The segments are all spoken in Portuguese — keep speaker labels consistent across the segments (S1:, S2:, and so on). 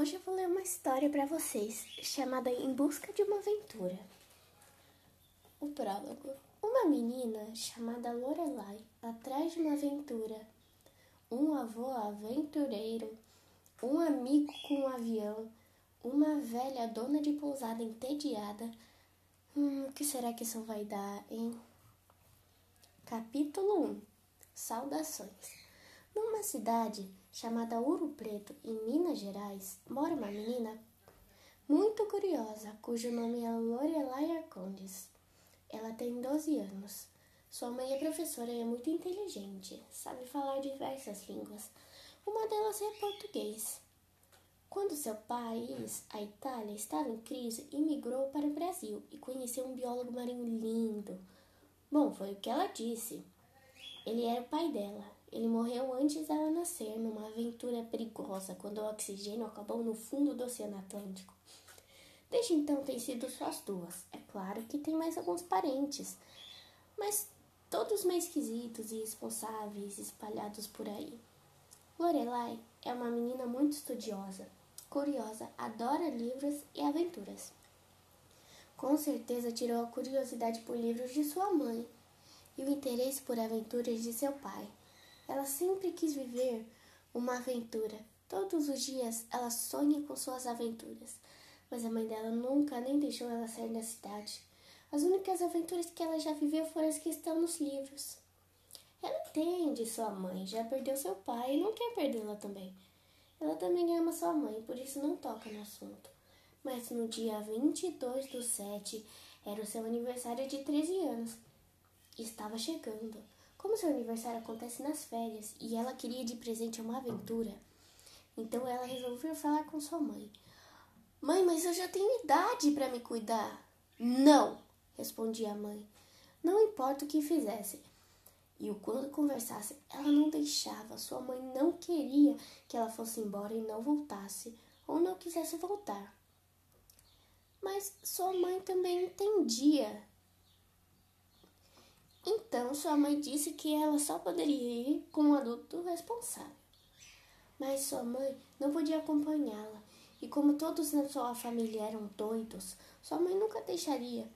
S1: Hoje eu vou ler uma história para vocês chamada Em Busca de uma Aventura. O prólogo. Uma menina chamada Lorelai atrás de uma aventura. Um avô aventureiro, um amigo com um avião, uma velha dona de pousada entediada. Hum, o que será que isso vai dar, hein? Capítulo 1 Saudações. Numa cidade chamada Ouro Preto, em Minas Gerais, mora uma menina muito curiosa, cujo nome é Lorelai Arcondes. Ela tem 12 anos. Sua mãe é professora e é muito inteligente, sabe falar diversas línguas. Uma delas é português. Quando seu país, a Itália, estava em crise, imigrou para o Brasil e conheceu um biólogo marinho lindo. Bom, foi o que ela disse. Ele era o pai dela. Ele morreu antes dela nascer, numa aventura perigosa, quando o oxigênio acabou no fundo do Oceano Atlântico. Desde então tem sido só as duas. É claro que tem mais alguns parentes, mas todos meio esquisitos e irresponsáveis espalhados por aí. Lorelai é uma menina muito estudiosa, curiosa, adora livros e aventuras. Com certeza tirou a curiosidade por livros de sua mãe e o interesse por aventuras de seu pai. Ela sempre quis viver uma aventura. Todos os dias ela sonha com suas aventuras, mas a mãe dela nunca nem deixou ela sair da cidade. As únicas aventuras que ela já viveu foram as que estão nos livros. Ela entende sua mãe, já perdeu seu pai e não quer perdê-la também. Ela também ama sua mãe, por isso não toca no assunto. Mas no dia 22 do 7 era o seu aniversário de 13 anos. Estava chegando. Como seu aniversário acontece nas férias e ela queria de presente uma aventura, então ela resolveu falar com sua mãe. Mãe, mas eu já tenho idade para me cuidar. Não, respondia a mãe. Não importa o que fizesse. E o quando conversasse, ela não deixava. Sua mãe não queria que ela fosse embora e não voltasse, ou não quisesse voltar. Mas sua mãe também entendia então sua mãe disse que ela só poderia ir com um adulto responsável. Mas sua mãe não podia acompanhá-la, e como todos na sua família eram doidos, sua mãe nunca deixaria.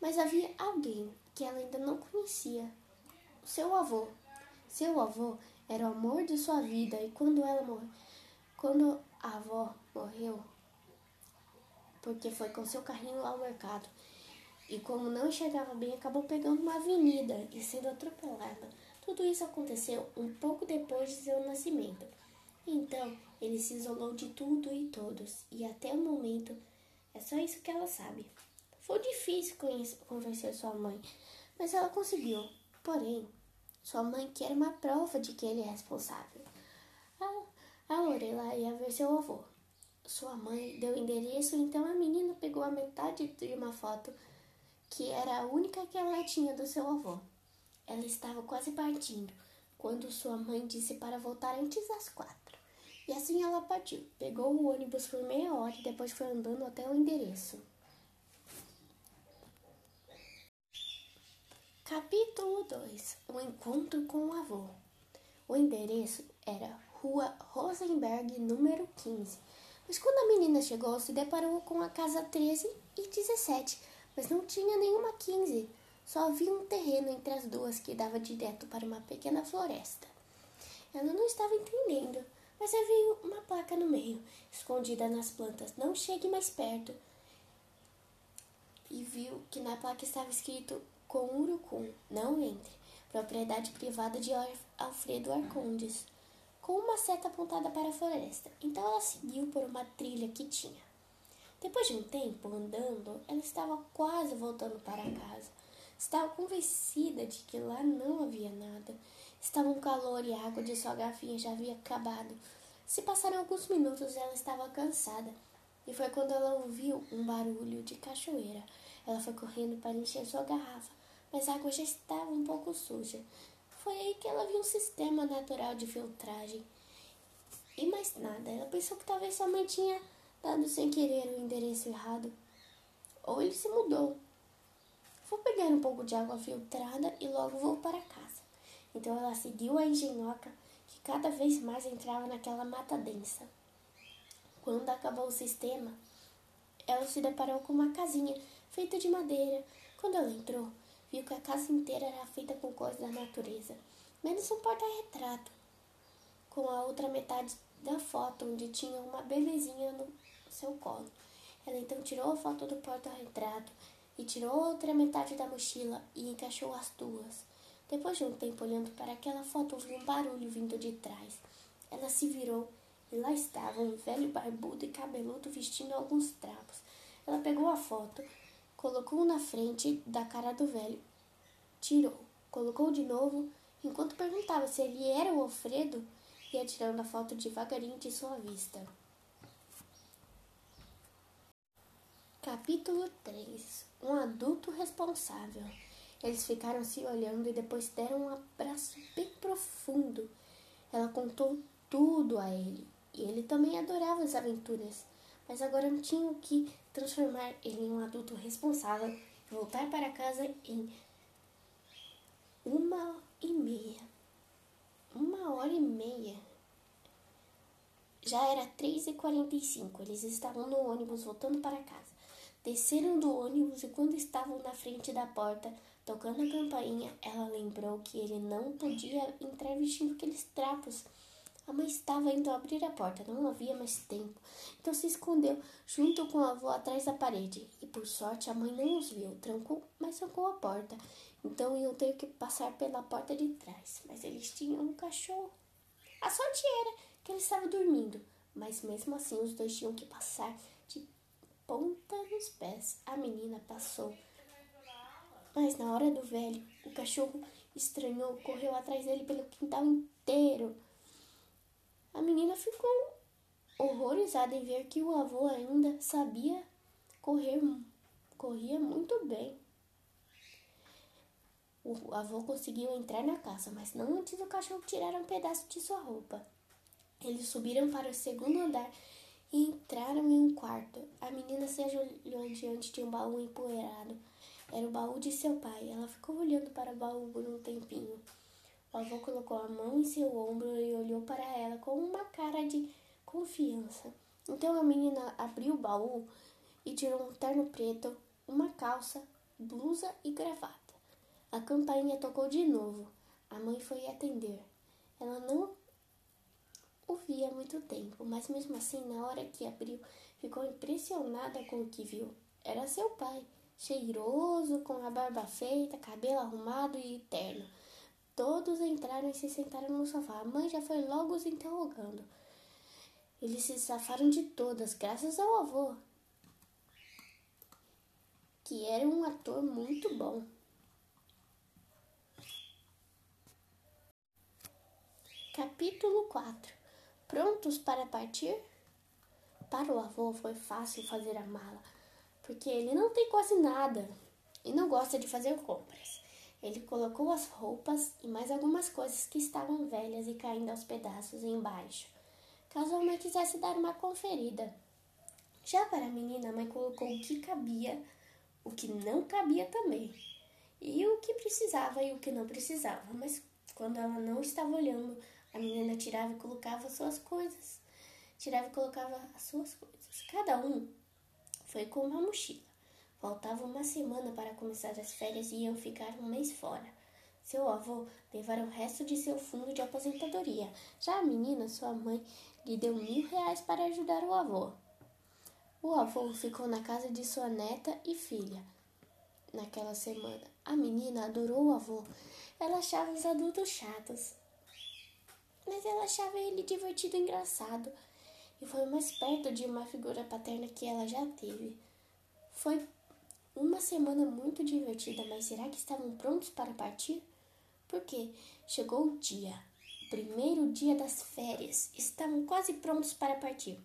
S1: Mas havia alguém que ela ainda não conhecia: seu avô. Seu avô era o amor de sua vida, e quando ela morreu, quando a avó morreu, porque foi com seu carrinho ao mercado e, como não enxergava bem, acabou pegando uma avenida e sendo atropelada. Tudo isso aconteceu um pouco depois de seu nascimento. Então, ele se isolou de tudo e todos, e até o momento é só isso que ela sabe. Foi difícil convencer sua mãe, mas ela conseguiu. Porém, sua mãe quer uma prova de que ele é responsável. A, a Lorela ia ver seu avô. Sua mãe deu o endereço, então a menina pegou a metade de uma foto que era a única que ela tinha do seu avô. Ela estava quase partindo quando sua mãe disse para voltar antes das quatro. E assim ela partiu. Pegou o ônibus por meia hora e depois foi andando até o endereço. Capítulo 2 O encontro com o avô. O endereço era Rua Rosenberg, número 15. Mas quando a menina chegou, se deparou com a casa 13 e 17 mas não tinha nenhuma 15. Só havia um terreno entre as duas que dava direto para uma pequena floresta. Ela não estava entendendo, mas havia uma placa no meio, escondida nas plantas. Não chegue mais perto. E viu que na placa estava escrito com urucum, não entre. Propriedade privada de Alfredo Arcondes, com uma seta apontada para a floresta. Então ela seguiu por uma trilha que tinha. Depois de um tempo andando, ela estava quase voltando para casa. Estava convencida de que lá não havia nada. Estava um calor e a água de sua garrafinha já havia acabado. Se passaram alguns minutos, ela estava cansada. E foi quando ela ouviu um barulho de cachoeira. Ela foi correndo para encher sua garrafa, mas a água já estava um pouco suja. Foi aí que ela viu um sistema natural de filtragem. E mais nada, ela pensou que talvez sua mãe tinha dado sem querer o endereço errado. Ou ele se mudou. Vou pegar um pouco de água filtrada e logo vou para casa. Então ela seguiu a engenhoca, que cada vez mais entrava naquela mata densa. Quando acabou o sistema, ela se deparou com uma casinha feita de madeira. Quando ela entrou, viu que a casa inteira era feita com coisas da natureza, menos um porta-retrato, com a outra metade da foto, onde tinha uma bebezinha no seu colo. Ela então tirou a foto do porta-retrato e tirou outra metade da mochila e encaixou as duas. Depois de um tempo olhando para aquela foto, ouviu um barulho vindo de trás. Ela se virou e lá estava um velho barbudo e cabeludo vestindo alguns trapos. Ela pegou a foto, colocou na frente da cara do velho, tirou, colocou de novo, enquanto perguntava se ele era o Alfredo, ia tirando a foto devagarinho de sua vista. Capítulo 3 Um adulto responsável. Eles ficaram se olhando e depois deram um abraço bem profundo. Ela contou tudo a ele e ele também adorava as aventuras, mas agora tinham que transformar ele em um adulto responsável e voltar para casa em uma e meia. Uma hora e meia. Já era três e quarenta e cinco. Eles estavam no ônibus voltando para casa. Desceram do ônibus e quando estavam na frente da porta, tocando a campainha, ela lembrou que ele não podia entrar vestindo aqueles trapos a mãe estava indo abrir a porta, não havia mais tempo, então se escondeu junto com a avó atrás da parede. E por sorte a mãe não os viu, trancou, mas trancou a porta. Então iam ter que passar pela porta de trás, mas eles tinham um cachorro. A sorte era que ele estava dormindo, mas mesmo assim os dois tinham que passar ponta nos pés. A menina passou. Mas na hora do velho, o cachorro estranhou, correu atrás dele pelo quintal inteiro. A menina ficou horrorizada em ver que o avô ainda sabia correr, corria muito bem. O avô conseguiu entrar na casa, mas não antes do cachorro tirar um pedaço de sua roupa. Eles subiram para o segundo andar e entraram em um quarto. A menina se ajoelhou diante de um baú empoeirado. Era o baú de seu pai. Ela ficou olhando para o baú por um tempinho. O avô colocou a mão em seu ombro e olhou para ela com uma cara de confiança. Então a menina abriu o baú e tirou um terno preto, uma calça, blusa e gravata. A campainha tocou de novo. A mãe foi atender. Ela não ouvia há muito tempo, mas mesmo assim, na hora que abriu, ficou impressionada com o que viu. Era seu pai, cheiroso, com a barba feita, cabelo arrumado e terno. Todos entraram e se sentaram no sofá. A mãe já foi logo os interrogando. Eles se safaram de todas, graças ao avô, que era um ator muito bom. Capítulo 4 Prontos para partir? Para o avô foi fácil fazer a mala, porque ele não tem quase nada e não gosta de fazer compras. Ele colocou as roupas e mais algumas coisas que estavam velhas e caindo aos pedaços embaixo, caso a mãe quisesse dar uma conferida. Já para a menina, a mãe colocou o que cabia, o que não cabia também, e o que precisava e o que não precisava. Mas quando ela não estava olhando, a menina tirava e colocava as suas coisas. Tirava e colocava as suas coisas. Cada um foi com uma mochila. Faltava uma semana para começar as férias e iam ficar um mês fora. Seu avô levara o resto de seu fundo de aposentadoria. Já a menina, sua mãe, lhe deu mil reais para ajudar o avô. O avô ficou na casa de sua neta e filha naquela semana. A menina adorou o avô. Ela achava os adultos chatos, mas ela achava ele divertido e engraçado. E foi mais perto de uma figura paterna que ela já teve. Foi uma semana muito divertida, mas será que estavam prontos para partir? Porque chegou o dia, o primeiro dia das férias. Estavam quase prontos para partir.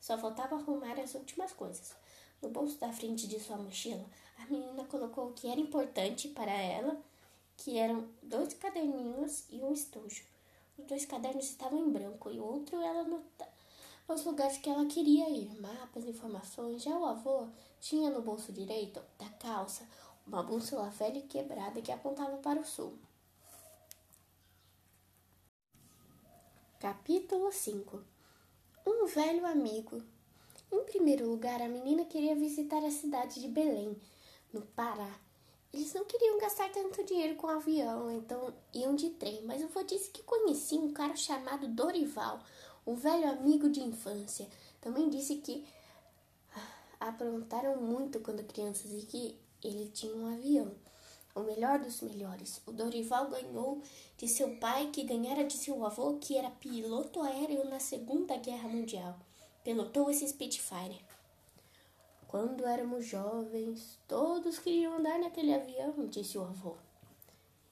S1: Só faltava arrumar as últimas coisas. No bolso da frente de sua mochila, a menina colocou o que era importante para ela, que eram dois caderninhos e um estojo. Os dois cadernos estavam em branco e o outro ela anotava os lugares que ela queria ir, mapas, informações. Já o avô tinha no bolso direito da calça uma bússola velha e quebrada que apontava para o sul. Capítulo 5 Um velho amigo Em primeiro lugar, a menina queria visitar a cidade de Belém, no Pará. Eles não queriam gastar tanto dinheiro com avião, então iam de trem. Mas o vô disse que conhecia um cara chamado Dorival, o velho amigo de infância. Também disse que ah, aprontaram muito quando crianças e que ele tinha um avião o melhor dos melhores. O Dorival ganhou de seu pai, que ganhara de seu avô, que era piloto aéreo na Segunda Guerra Mundial. Pilotou esse Spitfire. Quando éramos jovens, todos queriam andar naquele avião, disse o avô.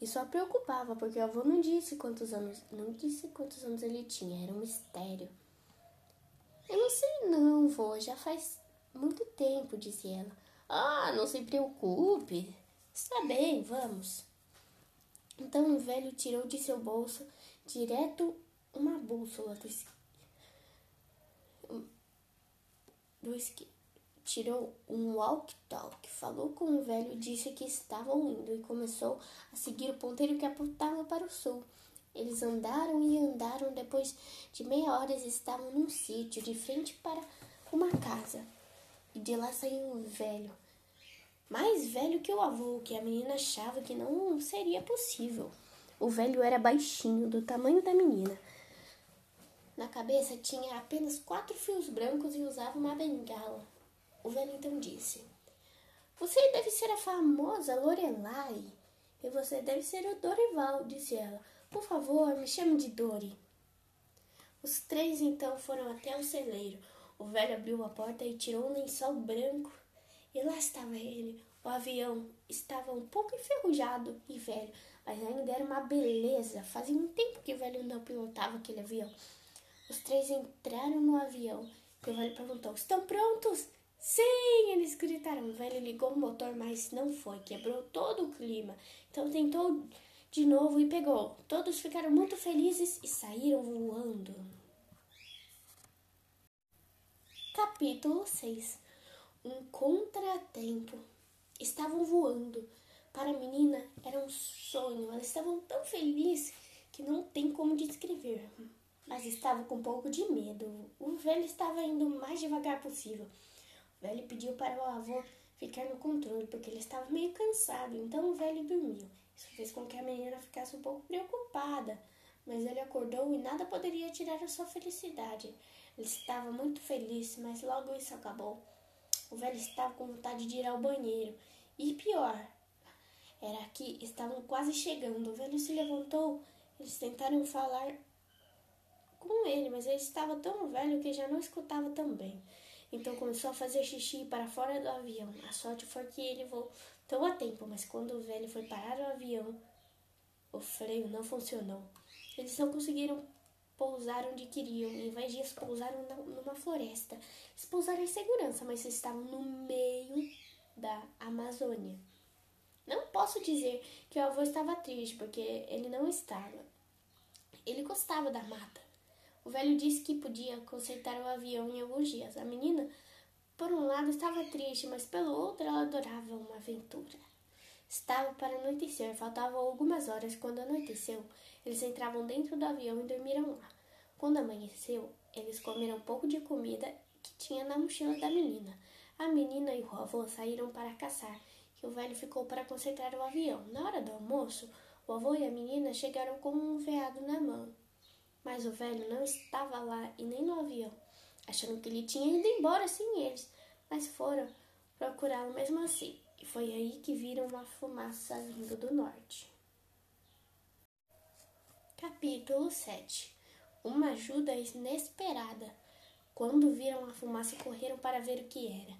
S1: E só preocupava, porque o avô não disse quantos anos, não disse quantos anos ele tinha, era um mistério. Eu não sei não, vô, já faz muito tempo, disse ela. Ah, não se preocupe, Está bem, vamos. Então o velho tirou de seu bolso direto uma bússola do esqui. Do esqui. Tirou um walk-talk, falou com o velho, disse que estavam indo e começou a seguir o ponteiro que apontava para o sul. Eles andaram e andaram, depois de meia hora estavam num sítio de frente para uma casa. E de lá saiu um velho mais velho que o avô, que a menina achava que não seria possível. O velho era baixinho, do tamanho da menina. Na cabeça tinha apenas quatro fios brancos e usava uma bengala. O velho então disse: Você deve ser a famosa Lorelai. E você deve ser o Dorival, disse ela. Por favor, me chame de Dori. Os três então foram até o celeiro. O velho abriu a porta e tirou um lençol branco e lá estava ele. O avião estava um pouco enferrujado e velho, mas ainda era uma beleza. Fazia um tempo que o velho não pilotava aquele avião. Os três entraram no avião e o velho perguntou: Estão prontos? Sim, eles gritaram. O velho ligou o motor, mas não foi, quebrou todo o clima. Então tentou de novo e pegou. Todos ficaram muito felizes e saíram voando. Capítulo 6 um contratempo. Estavam voando. Para a menina era um sonho. Elas estavam tão felizes que não tem como descrever. Mas estava com um pouco de medo. O velho estava indo o mais devagar possível. O velho pediu para o avô ficar no controle, porque ele estava meio cansado. Então o velho dormiu. Isso fez com que a menina ficasse um pouco preocupada. Mas ele acordou e nada poderia tirar a sua felicidade. Ele estava muito feliz, mas logo isso acabou. O velho estava com vontade de ir ao banheiro. E pior, era que estavam quase chegando. O velho se levantou. Eles tentaram falar com ele, mas ele estava tão velho que já não escutava tão bem. Então começou a fazer xixi para fora do avião. A sorte foi que ele voltou a tempo, mas quando o velho foi parar o avião, o freio não funcionou. Eles não conseguiram pousar onde queriam. Em vez disso, pousaram numa floresta. Eles pousaram em segurança, mas estavam no meio da Amazônia. Não posso dizer que o avô estava triste, porque ele não estava. Ele gostava da mata. O velho disse que podia consertar o avião em alguns dias. A menina, por um lado, estava triste, mas pelo outro, ela adorava uma aventura. Estava para anoitecer, faltavam algumas horas. Quando anoiteceu, eles entravam dentro do avião e dormiram lá. Quando amanheceu, eles comeram um pouco de comida que tinha na mochila da menina. A menina e o avô saíram para caçar e o velho ficou para consertar o avião. Na hora do almoço, o avô e a menina chegaram com um veado na mão. Mas o velho não estava lá e nem no avião, achando que ele tinha ido embora sem eles, mas foram procurá-lo mesmo assim. E foi aí que viram uma fumaça vindo do norte. Capítulo 7 Uma ajuda inesperada. Quando viram a fumaça, correram para ver o que era.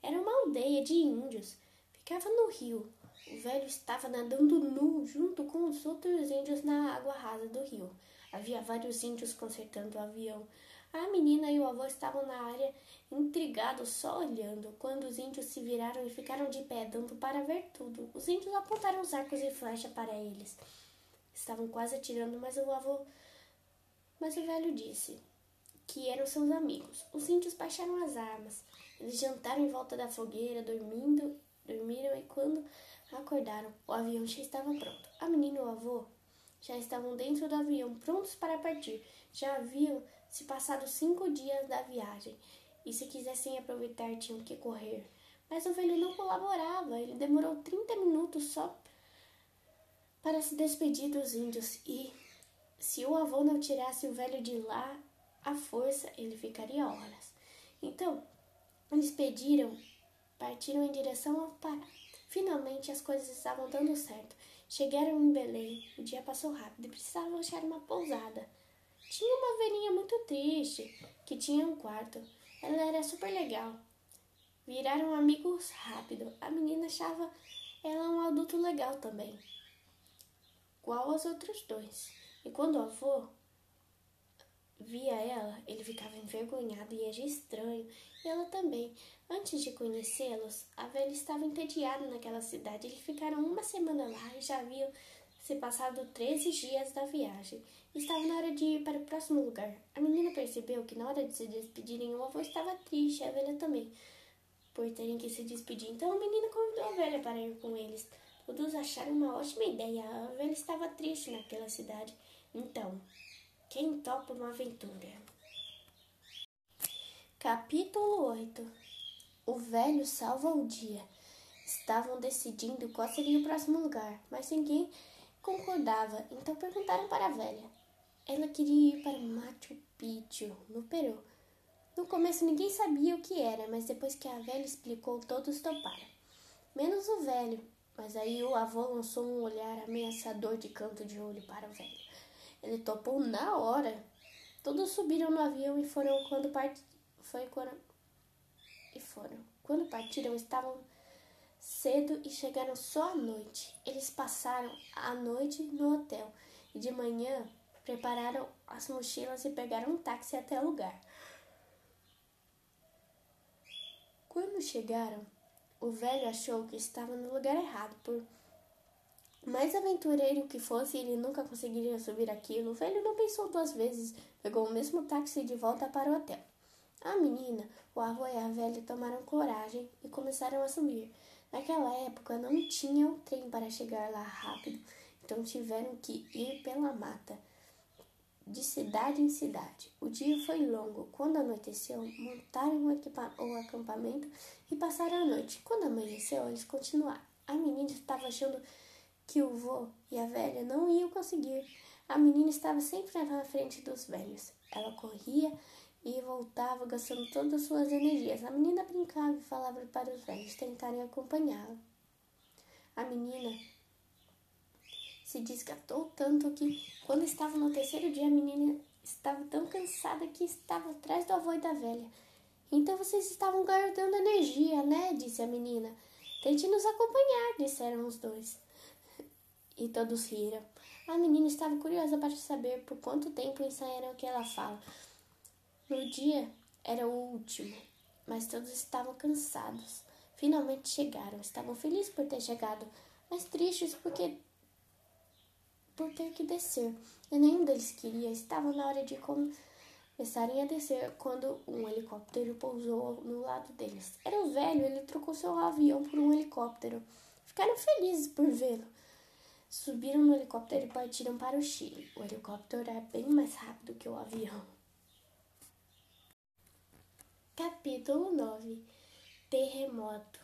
S1: Era uma aldeia de índios. Ficava no rio. O velho estava nadando nu junto com os outros índios na água rasa do rio. Havia vários índios consertando o avião. A menina e o avô estavam na área, intrigados, só olhando. Quando os índios se viraram e ficaram de pé, dando para ver tudo, os índios apontaram os arcos e flechas para eles. Estavam quase atirando, mas o avô. Mas o velho disse que eram seus amigos. Os índios baixaram as armas. Eles jantaram em volta da fogueira, dormindo, dormiram e quando acordaram, o avião já estava pronto. A menina e o avô já estavam dentro do avião, prontos para partir. Já haviam se passado cinco dias da viagem e se quisessem aproveitar tinham que correr. Mas o velho não colaborava, ele demorou 30 minutos só para se despedir dos índios e se o avô não tirasse o velho de lá à força, ele ficaria horas. Então, eles pediram, partiram em direção ao Pará. Finalmente as coisas estavam dando certo. Chegaram em Belém, o dia passou rápido e precisavam achar uma pousada. Tinha uma velhinha muito triste, que tinha um quarto. Ela era super legal. Viraram amigos rápido. A menina achava ela um adulto legal também, igual aos outros dois. E quando o avô via ela, ele ficava envergonhado e era estranho, e ela também. Antes de conhecê-los, a velha estava entediada naquela cidade. Eles ficaram uma semana lá e já haviam se passado 13 dias da viagem. Estava na hora de ir para o próximo lugar. A menina percebeu que na hora de se despedirem, o avô estava triste, a velha também, por terem que se despedir. Então a menina convidou a velha para ir com eles. Todos acharam uma ótima ideia. A velha estava triste naquela cidade. Então, quem topa uma aventura? Capítulo 8 O velho salva o dia. Estavam decidindo qual seria o próximo lugar, mas ninguém concordava, então perguntaram para a velha. Ela queria ir para Machu Picchu, no Peru. No começo ninguém sabia o que era, mas depois que a velha explicou, todos toparam. Menos o velho, mas aí o avô lançou um olhar ameaçador de canto de olho para o velho. Ele topou na hora. Todos subiram no avião e foram quando part... foi quando... e foram. Quando partiram estavam cedo e chegaram só à noite. Eles passaram a noite no hotel e de manhã prepararam as mochilas e pegaram um táxi até o lugar. Quando chegaram, o velho achou que estava no lugar errado, por mais aventureiro que fosse, ele nunca conseguiria subir aquilo. O velho não pensou duas vezes, pegou o mesmo táxi de volta para o hotel. A menina, o avô e a velha tomaram coragem e começaram a subir. Naquela época não tinha um trem para chegar lá rápido, então tiveram que ir pela mata, de cidade em cidade. O dia foi longo. Quando anoiteceu, montaram o acampamento e passaram a noite. Quando amanheceu, eles continuaram. A menina estava achando que o vô e a velha não iam conseguir. A menina estava sempre na frente dos velhos. Ela corria e voltava gastando todas as suas energias. A menina brincava e falava para os velhos tentarem acompanhá-la. A menina se desgastou tanto que, quando estava no terceiro dia, a menina estava tão cansada que estava atrás do avô e da velha. Então vocês estavam guardando energia, né? disse a menina. Tente nos acompanhar, disseram os dois e todos riram. A menina estava curiosa para saber por quanto tempo ensaiaram aquela fala. No dia era o último, mas todos estavam cansados. Finalmente chegaram. Estavam felizes por ter chegado, mas tristes porque por ter que descer. E nenhum deles queria. Estavam na hora de começarem a descer quando um helicóptero pousou no lado deles. Era o velho, ele trocou seu avião por um helicóptero. Ficaram felizes por vê-lo. Subiram no helicóptero e partiram para o Chile. O helicóptero era bem mais rápido que o avião. Capítulo 9 Terremoto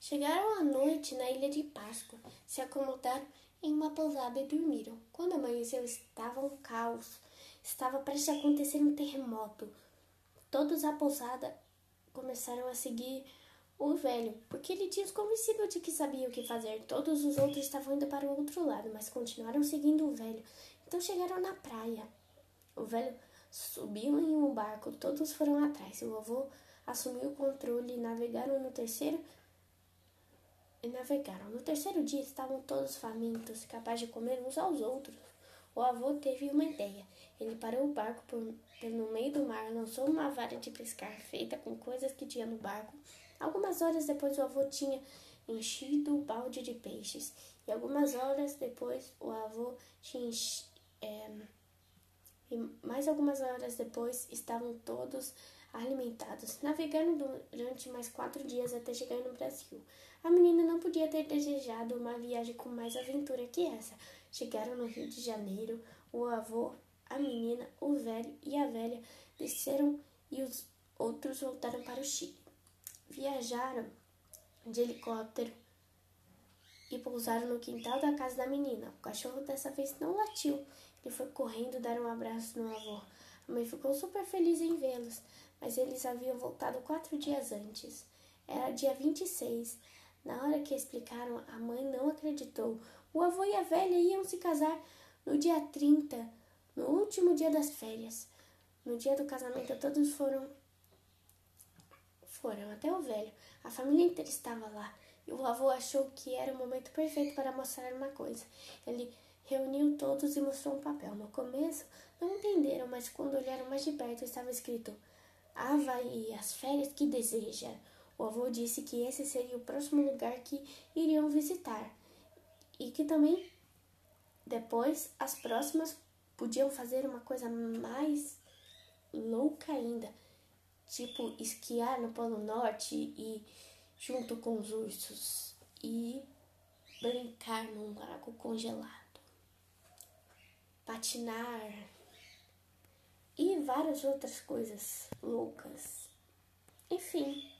S1: Chegaram à noite na ilha de Páscoa, se acomodaram em uma pousada e dormiram. Quando amanheceu, estava um caos. Estava prestes a acontecer um terremoto. Todos à pousada começaram a seguir o velho, porque ele tinha os convencido de que sabia o que fazer. Todos os outros estavam indo para o outro lado, mas continuaram seguindo o velho. Então chegaram na praia. O velho subiu em um barco, todos foram atrás. O avô assumiu o controle e navegaram no terceiro e navegaram. No terceiro dia estavam todos famintos, capazes de comer uns aos outros. O avô teve uma ideia. Ele parou o barco por, no meio do mar, lançou uma vara de pescar feita com coisas que tinha no barco Algumas horas depois, o avô tinha enchido o balde de peixes. E algumas horas depois, o avô tinha é, e mais algumas horas depois, estavam todos alimentados. Navegaram durante mais quatro dias até chegar no Brasil. A menina não podia ter desejado uma viagem com mais aventura que essa. Chegaram no Rio de Janeiro. O avô, a menina, o velho e a velha desceram e os outros voltaram para o Chile. Viajaram de helicóptero e pousaram no quintal da casa da menina. O cachorro dessa vez não latiu. Ele foi correndo dar um abraço no avô. A mãe ficou super feliz em vê-los, mas eles haviam voltado quatro dias antes. Era dia 26. Na hora que explicaram, a mãe não acreditou. O avô e a velha iam se casar no dia 30, no último dia das férias. No dia do casamento, todos foram. Foram, até o velho. A família inteira estava lá. E o avô achou que era o momento perfeito para mostrar uma coisa. Ele reuniu todos e mostrou um papel. No começo, não entenderam, mas quando olharam mais de perto, estava escrito Havaí, as férias que deseja. O avô disse que esse seria o próximo lugar que iriam visitar e que também depois as próximas podiam fazer uma coisa mais louca ainda, tipo esquiar no Polo Norte e junto com os ursos e brincar num lago congelado, patinar e várias outras coisas loucas. Enfim,